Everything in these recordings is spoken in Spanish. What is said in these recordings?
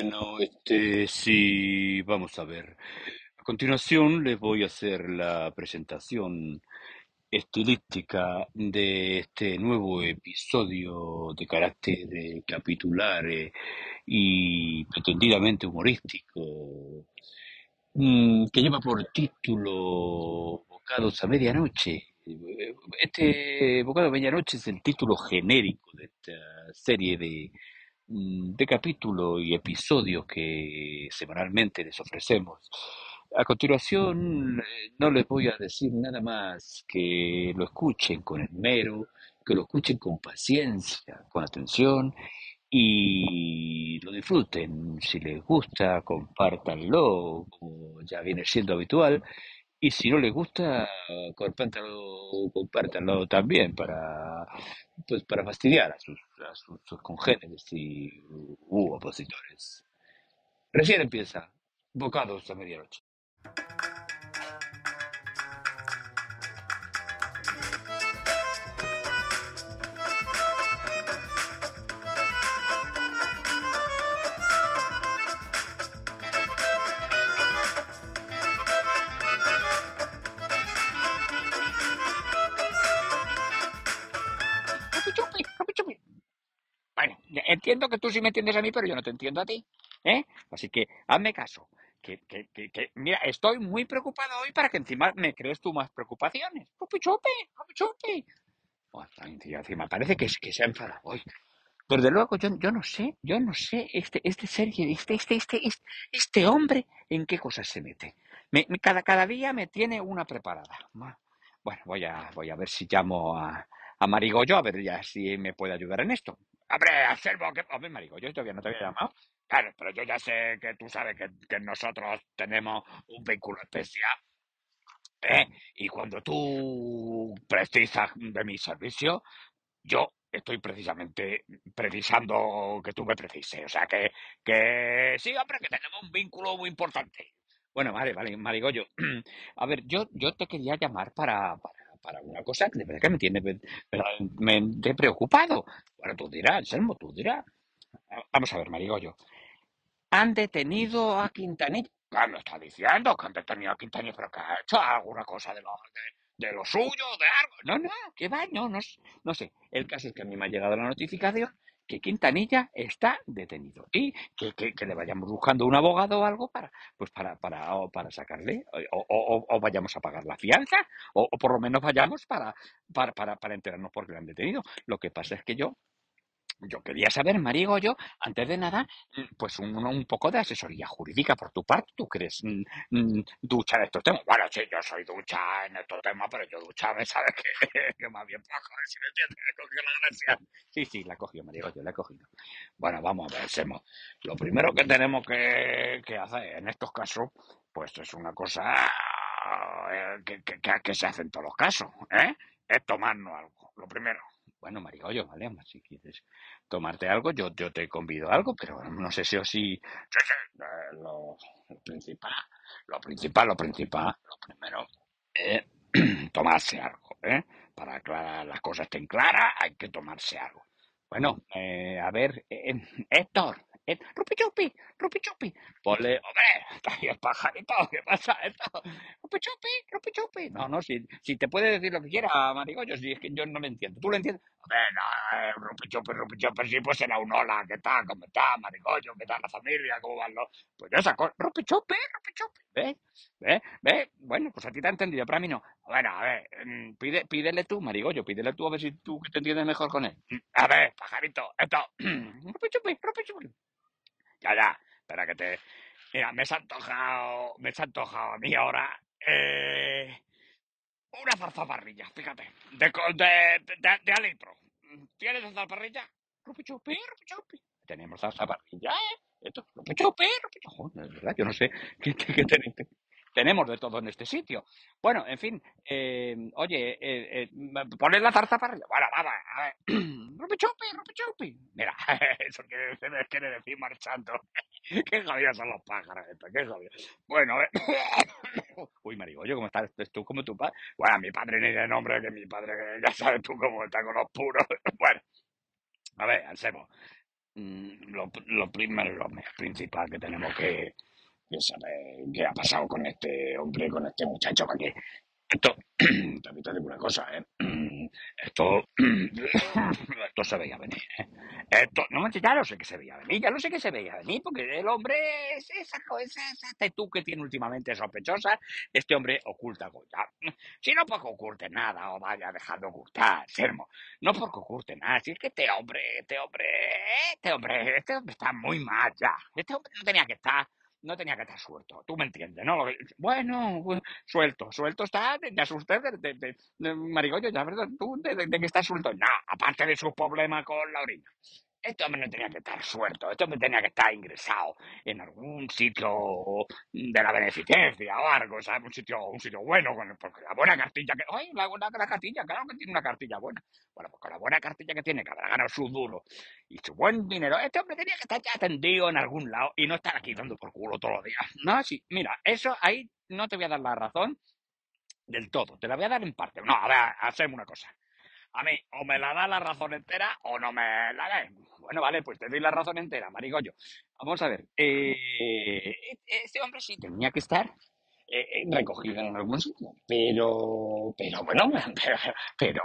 Bueno, este sí, vamos a ver. A continuación les voy a hacer la presentación estilística de este nuevo episodio de carácter eh, capitular eh, y pretendidamente humorístico, mm, que lleva por título Bocados a Medianoche. Este Bocado a Medianoche es el título genérico de esta serie de de capítulos y episodios que semanalmente les ofrecemos. A continuación, eh, no les voy a decir nada más que lo escuchen con esmero, que lo escuchen con paciencia, con atención y lo disfruten. Si les gusta, compártanlo, como ya viene siendo habitual. Y si no les gusta, compártanlo, compártanlo también para, pues, para fastidiar a sus, a congéneres y u opositores. Recién empieza. Bocados a medianoche. Entiendo que tú sí me entiendes a mí, pero yo no te entiendo a ti. ¿eh? Así que hazme caso. Que, que, que, que, mira, estoy muy preocupado hoy para que encima me crees tú más preocupaciones. Ay, tío, encima parece que, que se ha enfadado hoy. Desde luego, yo, yo no sé, yo no sé, este, este Sergio, este, este, este, este, este hombre, en qué cosas se mete. Me- cada, cada día me tiene una preparada. Bueno, voy a, voy a ver si llamo a, a Marigollo, a ver ya si me puede ayudar en esto. Hombre, Anselmo, que... Hombre, Marigollo, todavía no te había llamado. Claro, pero yo ya sé que tú sabes que, que nosotros tenemos un vínculo especial, ¿eh? Y cuando tú precisas de mi servicio, yo estoy precisamente precisando que tú me precises. O sea, que, que sí, hombre, que tenemos un vínculo muy importante. Bueno, vale, vale, Marigollo. A ver, yo, yo te quería llamar para, para, para una cosa que de verdad que me tiene ve- verdaderamente preocupado. Bueno, tú dirás, Anselmo, tú dirás. Vamos a ver, Marigollo. Han detenido a Quintanilla. ¿Qué me está diciendo? Que han detenido a Quintanilla, pero que ha hecho alguna cosa de lo, de, lo suyo, de algo. No, no, que va, no, no, no sé. El caso es que a mí me ha llegado la notificación que Quintanilla está detenido y que, que, que le vayamos buscando un abogado o algo para, pues para, para, o para sacarle, o, o, o- o vayamos a pagar la fianza, o, por lo menos vayamos para, para, para, para enterarnos por qué le han detenido. Lo que pasa es que yo yo quería saber, Marigo, yo, antes de nada, pues un, un poco de asesoría jurídica por tu parte. ¿Tú crees mm, mm, ducha en estos temas? Bueno, sí, yo soy ducha en estos temas, pero yo ducha, me sabes que, que más bien poco, si me entiendes, he cogido la gracia. Sí, sí, la cogió, Marigo, yo la he cogido. Bueno, vamos a ver, Semo. Lo primero que tenemos que, hacer en estos casos, pues es una cosa eh, que se hace en todos los casos, ¿eh? Es tomarnos algo, lo primero. Bueno, Marigollo, vale, si quieres tomarte algo, yo, yo te convido a algo, pero no sé si o si... Eh, lo, principal, lo principal, lo principal, lo primero, es tomarse algo, ¿eh? Para la- las cosas estén claras, hay que tomarse algo. Bueno, eh, a ver, eh, Héctor, eh, Rupi Chupi, Rupi Chupi, ponle, hombre, está ahí el pajarito, ¿qué pasa, Héctor? Rupi Chupi, Rupi Chupi. No, no, si, si te puede decir lo que quiera, Marigollo, si es que yo no me entiendo. ¿Tú lo entiendes? Hombre, no, eh, Rupi Chupi, Rupi Chupi, sí, pues será un hola, ¿qué tal? ¿Cómo está, Marigollo? ¿Qué tal la familia? ¿Cómo van los...? Pues esa cosa, Rupi Chupi, Rupi Chupi, ¿ves? ¿Ves? ¿Ves? Bueno, pues a ti te ha entendido, pero a mí no. Bueno, a ver, mm, pide, pídele tú, Marigollo, pídele tú a ver si tú te entiendes mejor con él. A ver, pajarito, esto. Rupi Chupi, Rupi Chupi. Ya, ya, espera que te... Mira, me se ha antojado, me se ha antojado a mí ahora eh, una zarzaparrilla, fíjate, de, de, de, de, de a litro. ¿Tienes zarzaparrilla? Rupi chupi, rupi chupi. Tenemos zarzaparrilla, ¿eh? Esto, rupi chupi, rupi chupi. Joder, de verdad, yo no sé qué, qué, qué ten- tenemos de todo en este sitio. Bueno, en fin, eh, oye, eh, eh, la zarzaparrilla. Bueno, vamos, a ver. Rupi chupi, rupi chupi. Mira, eso quiere, quiere decir marchando. Qué jodidos son los pájaros estos, qué jodidos. Bueno, ver. Uy, Marigollo, ¿cómo estás? ¿Estás tú como tu padre? Bueno, mi padre ni de nombre, que mi padre, ya sabes tú cómo está con los puros. Bueno, a ver, Ansemo, mm, lo, lo primero, lo principal que tenemos que, que saber qué ha pasado con este hombre, con este muchacho, porque esto, también te digo una cosa, ¿eh? Esto, esto se veía venir, ¿eh? Esto, no manches, ya lo sé que se veía venir, ya lo sé que se veía venir, porque el hombre es esa, esa, esa actitud que tiene últimamente sospechosa, este hombre oculta. Ya, Si no porque oculte nada o vaya dejando ocultar, Sermo, no porque oculte nada, si es que este hombre, este hombre, este hombre, este hombre está muy mal ya, este hombre no tenía que estar no tenía que estar suelto. Tú me entiendes, ¿no? Bueno, suelto, suelto está, te asusté de, de, de, de ya, ¿verdad? Tú, de, que está suelto. No, aparte de su problema con la orina. Este hombre no tenía que estar suelto, este hombre tenía que estar ingresado en algún sitio de la beneficencia o algo, ¿sabes? Un sitio, un sitio bueno, porque la buena cartilla que. ¡Ay, la buena la cartilla! Claro que tiene una cartilla buena. Bueno, pues con la buena cartilla que tiene, que habrá ganado su duro y su buen dinero, este hombre tenía que estar ya atendido en algún lado y no estar aquí dando por culo todos los días. No, sí, mira, eso ahí no te voy a dar la razón del todo, te la voy a dar en parte. No, a ver, hacemos una cosa. A mí, o me la da la razón entera o no me la da. Bueno, vale, pues te doy la razón entera, marigollo. Vamos a ver. Eh, este hombre sí tenía que estar eh, recogido en algún sitio. Pero, pero bueno, pero,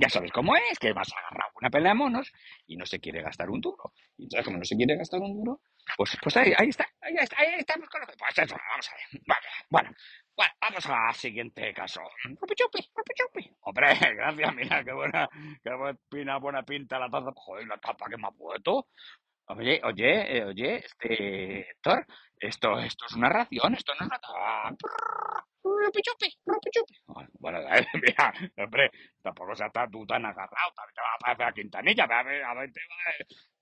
ya sabes cómo es, que vas a agarrar una pelea de monos y no se quiere gastar un duro. Y entonces, como no se quiere gastar un duro, pues, pues ahí, ahí está, ahí está, ahí estamos con lo. Pues eso, vamos a ver. Vale, bueno, bueno, vamos al siguiente caso. Rupi chupi, rupi chupi. Hombre, gracias, mira, qué buena, qué buena, buena pinta la taza. Joder, la tapa que me ha puesto. Oye, oye, eh, oye, este, Héctor, esto, esto es una ración, esto no es una taza. Rupi chupi, rupi chupi. Bueno, mira, hombre, tampoco se está tú tan agarrado, también te va a parecer a Quintanilla, a ver, a ver,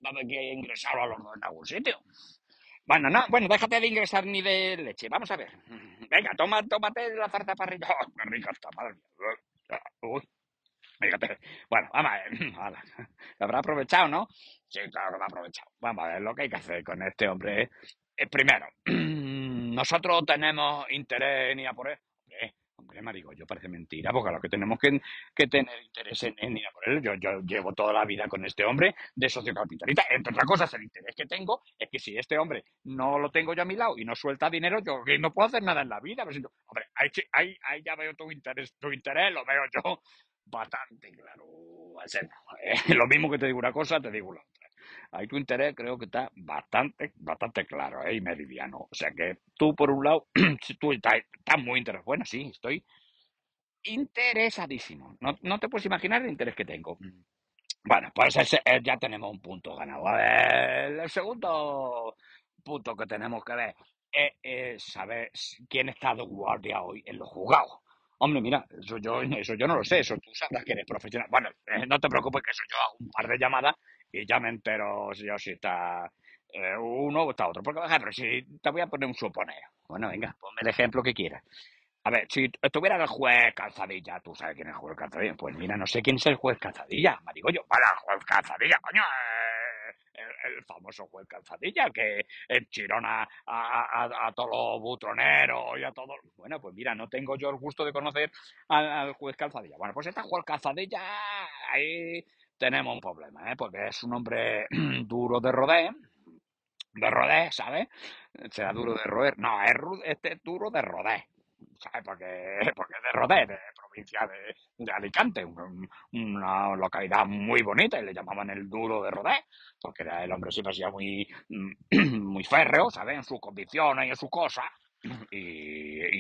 va a ver que ingresado a los dos en algún sitio. Bueno, no, bueno, déjate de ingresar ni de leche. Vamos a ver. Venga, toma, tómate la zarza parrilla. Oh, qué rica está, madre Uy. Fíjate. Bueno, vamos a ver. ¿Lo habrá aprovechado, no? Sí, claro que lo ha aprovechado. Vamos a ver lo que hay que hacer con este hombre. Eh, primero, nosotros tenemos interés en ir a por él. Hombre, yo parece mentira, porque lo que tenemos que, tener interés en, ir a por él, yo, llevo toda la vida con este hombre de socio capitalista. Entre otras cosas, el interés que tengo es que si este hombre no lo tengo yo a mi lado y no suelta dinero, yo no puedo hacer nada en la vida. hombre, ahí, ahí, ahí, ya veo tu interés, tu interés lo veo yo bastante claro. lo mismo que te digo una cosa, te digo la otra. Ahí tu interés creo que está bastante, bastante claro ¿eh? y meridiano. O sea que tú, por un lado, tú estás, muy interesado. Bueno, sí, estoy interesadísimo. No, no te puedes imaginar el interés que tengo. Bueno, pues eh, ya tenemos un punto ganado. A ver, el segundo punto que tenemos que ver es, saber quién está de guardia hoy en los juzgados. Hombre, mira, eso yo, eso yo no lo sé, eso tú sabrás que eres profesional. Bueno, eh, no te preocupes que eso yo hago un par de llamadas y ya me entero yo si está eh, uno o está otro. Porque, pero si te voy a poner un suponer. Bueno, venga, ponme el ejemplo que quieras. A ver, si estuviera el juez Calzadilla, tú sabes quién es el juez Calzadilla. Pues mira, no sé quién es el juez Calzadilla, yo, Para el juez Calzadilla, coño. Eh, el, famoso juez Calzadilla, que enchirona a, a, a, todos los butroneros y a todos. Bueno, pues mira, no tengo yo el gusto de conocer al, juez Calzadilla. Bueno, pues este juez Calzadilla ahí tenemos un problema, ¿eh? porque es un hombre duro de rodé, de rodé, ¿sabes? Sea duro de roer. No, es este duro de rodé. ¿Sabes? Porque, porque es de Rodé, de provincia de, de Alicante, una localidad muy bonita, y le llamaban el duro de Rodé, porque era el hombre siempre hacía muy, muy férreo, ¿sabes? En sus condiciones y en sus cosas. Y,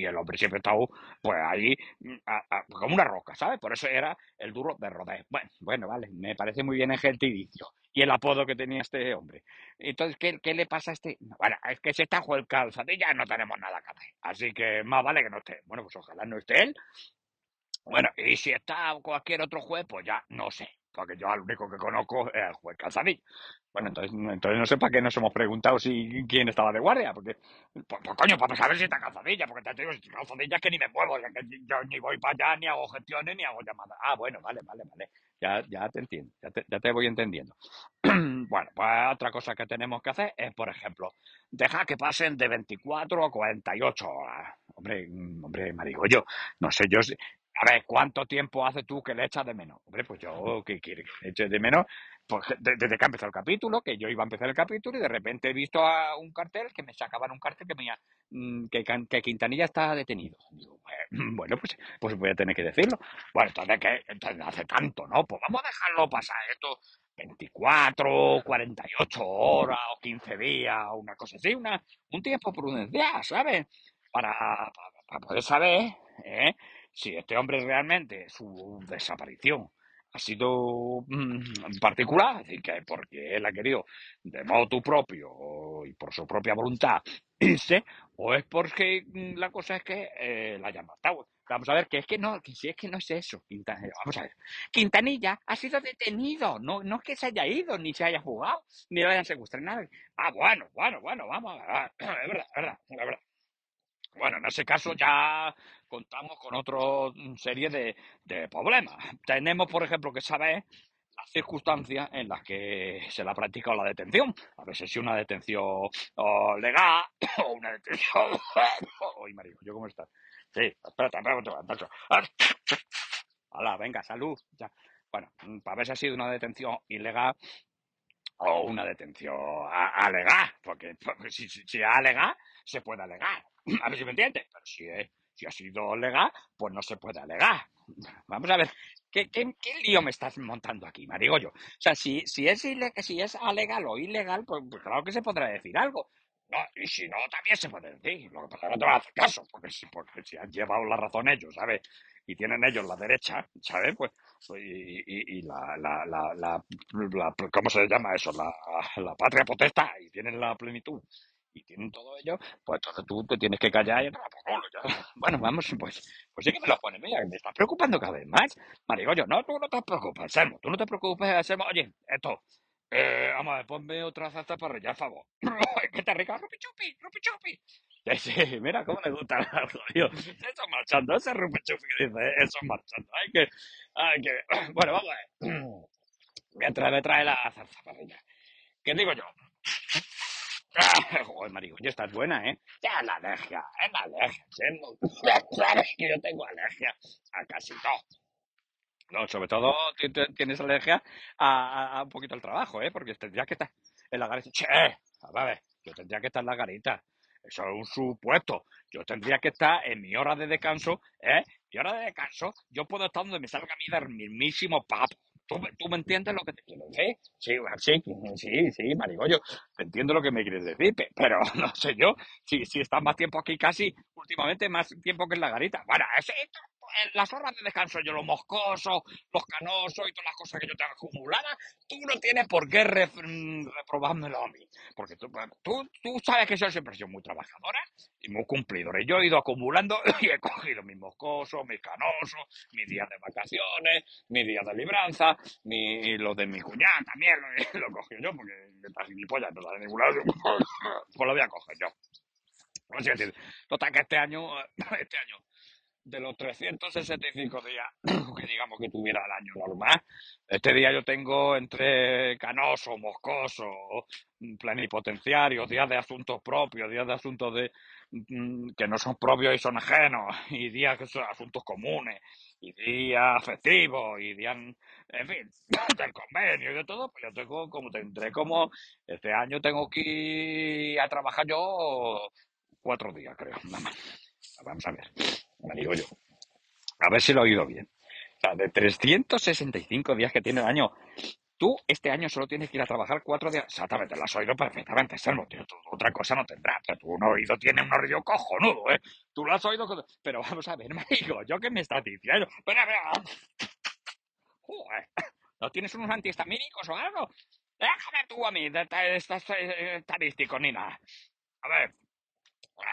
el hombre siempre estaba pues ahí como una roca, ¿sabes? Por eso era el duro de Rodé. Bueno, bueno, vale, me parece muy bien el gentilicio y el apodo que tenía este hombre. Entonces, ¿qué, qué le pasa a este? Bueno, es que si está el calzadilla no tenemos nada que hacer. Así que más vale que no esté. Bueno, pues ojalá no esté él. Bueno, y si está cualquier otro juez, pues ya no sé porque yo al único que conozco es el juez Calzadilla. Bueno, entonces, entonces no sé para qué nos hemos preguntado si quién estaba de guardia, porque, pues, pues coño, para saber si está calzadilla, porque te digo, si calzadilla es que ni me muevo, que yo ni voy para allá, ni hago gestiones, ni hago llamadas. Ah, bueno, vale, vale, vale. Ya, ya te entiendo, ya te, ya te voy entendiendo. bueno, pues otra cosa que tenemos que hacer es, por ejemplo, dejar que pasen de 24 a 48 horas. Hombre, mm, hombre, marico, yo, no sé, yo, a ver, ¿cuánto tiempo hace tú que le echas de menos? Hombre, pues yo, ¿qué quiere que le eche de menos? pues, de- desde que ha empezado el capítulo, que yo iba a empezar el capítulo y de repente he visto a un cartel que me sacaban un cartel que me decía mm, que, que Quintanilla está detenido. Digo, "Bueno, pues, pues voy a tener que decirlo. Bueno, entonces, ¿qué? Entonces no hace tanto, ¿no? Pues vamos a dejarlo pasar esto 24, 48 horas o 15 días o una cosa así, una, un tiempo prudencial, ¿sabes? Para, para, para poder saber ¿eh? Si este hombre realmente, su desaparición ha sido mm, particular, es decir, que porque él ha querido de modo propio y por su propia voluntad irse, o es porque mm, la cosa es que eh, la hayan matado. Vamos a ver, que es que no, que si es que no es eso, Quintanilla. Vamos a ver. Quintanilla ha sido detenido, no, no es que se haya ido, ni se haya jugado, ni lo hayan secuestrado, nada. Ah, bueno, bueno, bueno, vamos a ver. Es verdad, es verdad, es verdad. Bueno, en ese caso ya contamos con otra serie de, de problemas. Tenemos, por ejemplo, que saber las circunstancias en las que se le ha practicado la detención. A veces si una detención oh, legal o una detención... Uy, marico, ¿yo cómo estás? Sí, espérate, espérate, venga, salud. Bueno, mm, para ver si ha sido una detención ilegal o una detención a- alegar, porque, si, si, si es alegar, se puede alegar. A ver si me entiendes, pero si, es, si ha sido legal, pues no se puede alegar. Vamos a ver, ¿qué, qué, lío me estás montando aquí, Marigollo? O sea, si, si, es si es alegal o ilegal, pues, pues claro que se podrá decir algo. No, y si no, también se puede decir. Lo que pasa es que no te va a hacer caso, porque si, porque si han llevado la razón ellos, ¿sabes? Y tienen ellos la derecha, ¿sabes? Pues, pues, y, y, la, la, la, la- ¿cómo se llama eso? La, la patria potestad, y tienen la plenitud, y tienen todo ello, pues entonces tú te tienes que callar y por culo, ya. Bueno, vamos, pues, pues sí que me lo pones, mira, me estás preocupando cada vez más. Marigollo, no, tú no te preocupes, Selmo, tú no te preocupes, Selmo. Oye, esto, eh, vamos a ver, ponme otra salsa para rellenar, por favor. ¡Qué te rica! ¡Rupi chupi! ¡Rupi chupi! Sí, sí, mira cómo le gusta al jodido. Eso marchando, ese rupi chupi que dice, eh, eso marchando. Hay que, hay que, bueno, vamos a ver. Mientras me trae la salsa para rellenar. ¿Qué digo yo? Joder, marico, ya estás buena, ¿eh? Ya la alergia, es la alergia. Claro que yo tengo alergia a casi todo. No, sobre todo ti- ti- tienes alergia a, un poquito al trabajo, ¿eh? Porque tendrías que estar en la garita. Che, a ver, yo tendría que estar en la garita. Eso es un supuesto. Yo tendría que estar en mi hora de descanso, ¿eh? Mi hora de descanso, yo puedo estar donde me salga a mí del mismísimo papo. ¿Tú, ¿Tú me entiendes lo que te quiero decir? Sí, sí, sí, marigollo. Entiendo lo que me quieres decir, pe- pero no sé yo si, si estás más tiempo aquí casi, últimamente más tiempo que en la garita. Bueno, ese, las horas de descanso yo los moscosos, los canosos y todas las cosas que yo tengo acumuladas, tú no tienes por qué re- mm, reprobármelo a mí. Porque tú, tú, tú sabes que yo siempre he sido muy trabajadora y muy cumplidora. Yo he ido acumulando y he cogido mis moscosos, mis canosos, mis días de vacaciones, mis días de libranza, mi, lo de mi cuñada también lo, lo cogí yo, porque esta gilipollas no la de ningún lado, pues lo voy a coger yo. Así es decir, total que este año, este año, de los 365 días que digamos que tuviera el año normal, este día yo tengo entre canoso, moscoso, plenipotenciario, días de asuntos propios, días de asuntos de mm, que no son propios y son ajenos, y días que son asuntos comunes, y días festivos, y días, en fin, del convenio y de todo, pues yo tengo como tendré como este año tengo que ir a trabajar yo cuatro días, creo, nada más. Vamos a ver, me digo yo. A ver si lo he oído bien. O sea, de 365 días que tiene el año, tú este año solo tienes que ir a trabajar cuatro días. Exactamente, lo has oído perfectamente, tú otra cosa no tendrás. Pero tú un oído tienes un oído cojonudo, ¿eh? Tú lo has oído. con- Pero vamos a ver, marico, ¿yo qué me estás diciendo? Espera, ¿no tienes unos antihistamínicos o algo? Déjame tú a mí de eh, estadísticos ni nada. A ver,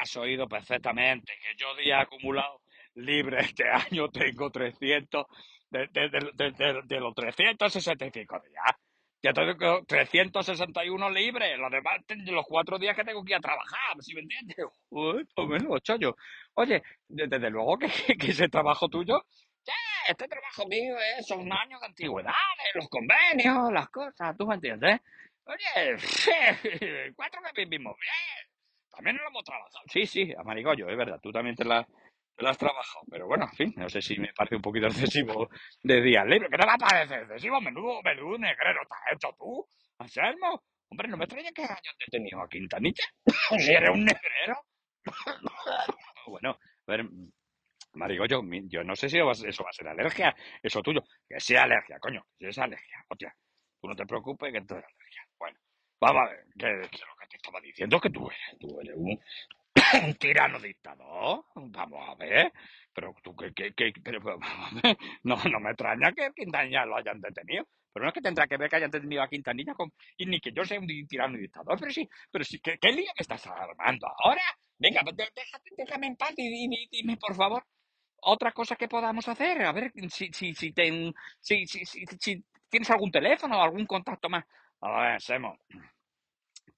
Has oído perfectamente que yo día acumulado libre este año tengo 300, de, de, de, de, los 365 días. Ya tengo 361 libres, los demás los cuatro días que tengo que ir a trabajar, ¿sí me entiendes? Uy, pues bueno, chollo. Oye, de- desde luego que, que, que ese trabajo tuyo, este trabajo mío es, son años de antigüedad, eh, los convenios, las cosas, ¿tú me entiendes? Oye, cuatro que vivimos bien. También lo hemos trabajado. Sí, sí, a Marigollo, es verdad. Tú también te la, te has trabajado. Pero bueno, en fin, no sé si me parece un poquito excesivo de días libres. ¿Qué te va a parecer excesivo? Menudo, menudo negrero te has hecho tú, Anselmo. Hombre, no me extraña que hayan detenido a Quintanilla. si eres un negrero. bueno, a ver, Marigo, yo, no sé si eso va a ser alergia, eso tuyo. Que sea alergia, coño, que sea alergia. Hostia, tú no te preocupes que esto es alergia. Bueno, vamos a ver, que, que lo te estaba diciendo que tú eres, tú eres un, tirano dictador. Vamos a ver. Pero tú, que, que, que pero, no, no me extraña que Quintanilla lo hayan detenido. Pero no es que tendrá que ver que hayan detenido a Quintanilla con, y ni que yo sea un tirano dictador. Pero sí, pero sí, ¿qué, qué lío me estás armando ahora? Venga, déjame, en paz y dime, dime, por favor, otra cosa que podamos hacer. A ver si, si, si, ten, si, si, si, si tienes algún teléfono o algún contacto más. A ver, Semo,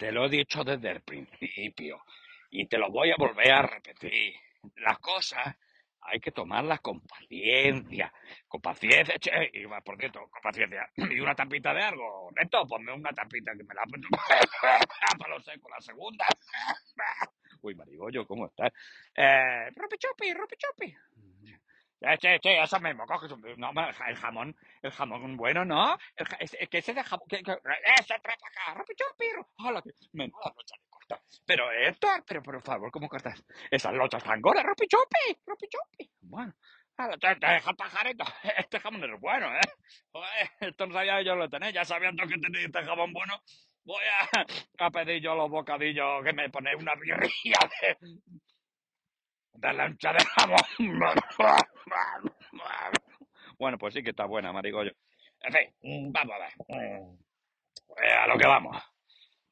te lo he dicho desde el principio y te lo voy a volver a repetir. Las cosas hay que tomarlas con paciencia. Con paciencia, che, y por cierto, con paciencia. Y una tapita de algo, Neto, ponme una tapita que me la para lo seco, la segunda. Uy, Marigollo, ¿cómo estás? Eh, Rupi Chupi, Rupi Chupi. Eh, che, che, eso mismo, coges un... No, el jamón, el jamón bueno, ¿no? El, es, que ese de jamón... Ese trae para acá, Rupi Chupi. Hola, menuda locha de corta. Pero Héctor, pero por favor, ¿cómo cortas? Esas lochas tan gordas, Rupi Chupi, Rupi Chupi. Bueno. Te, te deja pajarito. Este jamón es bueno, ¿eh? Joder, esto no sabía yo lo tenés. Ya sabiendo que tenéis este jamón bueno, voy a, a, pedir yo los bocadillos que me ponéis una birrilla de, de lancha de jamón. Bueno, pues sí que está buena, marigollo. En fin, vamos a ver. Eh, a lo que vamos.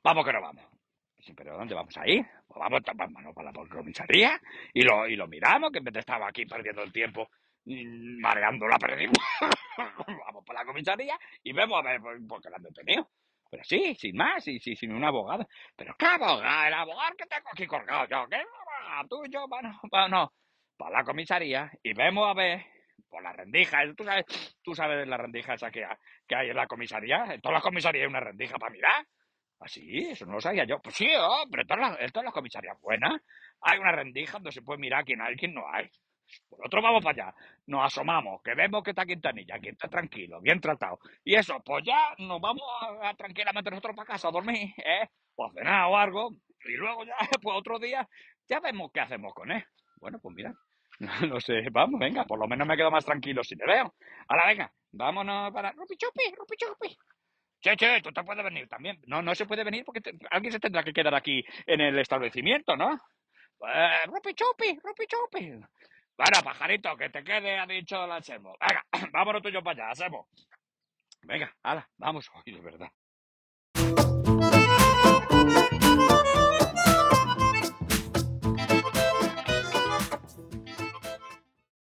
Vamos que no vamos. Sí, pero ¿dónde vamos a ir? Pues vamos, para la comisaría y lo, y lo miramos, que en vez de estar aquí perdiendo el tiempo mareando la perdimos. vamos para la comisaría y vemos a ver por qué la han detenido. Pero sí, sin más, y sí, sin un abogado. Pero ¿qué abogado? El abogado que tengo aquí colgado yo. ¿Qué abogado? Tú y yo, bueno, bueno, para la comisaría y vemos a ver por la rendija. ¿Tú sabes, tú sabes la rendija esa que, que hay en la comisaría? En todas las comisarías hay una rendija para mirar. ¿Así? ¿Ah, eso no lo sabía yo. Pues sí, hombre, en todas las, en todas las comisarías buenas hay una rendija donde se puede mirar quién hay quién no hay. Nosotros vamos para allá, nos asomamos, que vemos que está Quintanilla, que está tranquilo, bien tratado. Y eso, pues ya nos vamos a, tranquilamente nosotros para casa a dormir, ¿eh? O a cenar o algo. Y luego ya, pues otro día, ya vemos qué hacemos con él. Bueno, pues mira, no sé, vamos, venga, por lo menos me quedo más tranquilo si te veo. Ahora venga, vámonos para... Rupi chupi, rupi chupi. Che, che, tú te puedes venir también. No, no se puede venir porque alguien se tendrá que quedar aquí en el establecimiento, ¿no? Eh, rupi chupi, rupi chupi. Bueno, pajarito, que te quede, ha dicho el Anselmo. Venga, vámonos tú y yo para allá, Anselmo. Venga, hala, vamos. Ay, de verdad.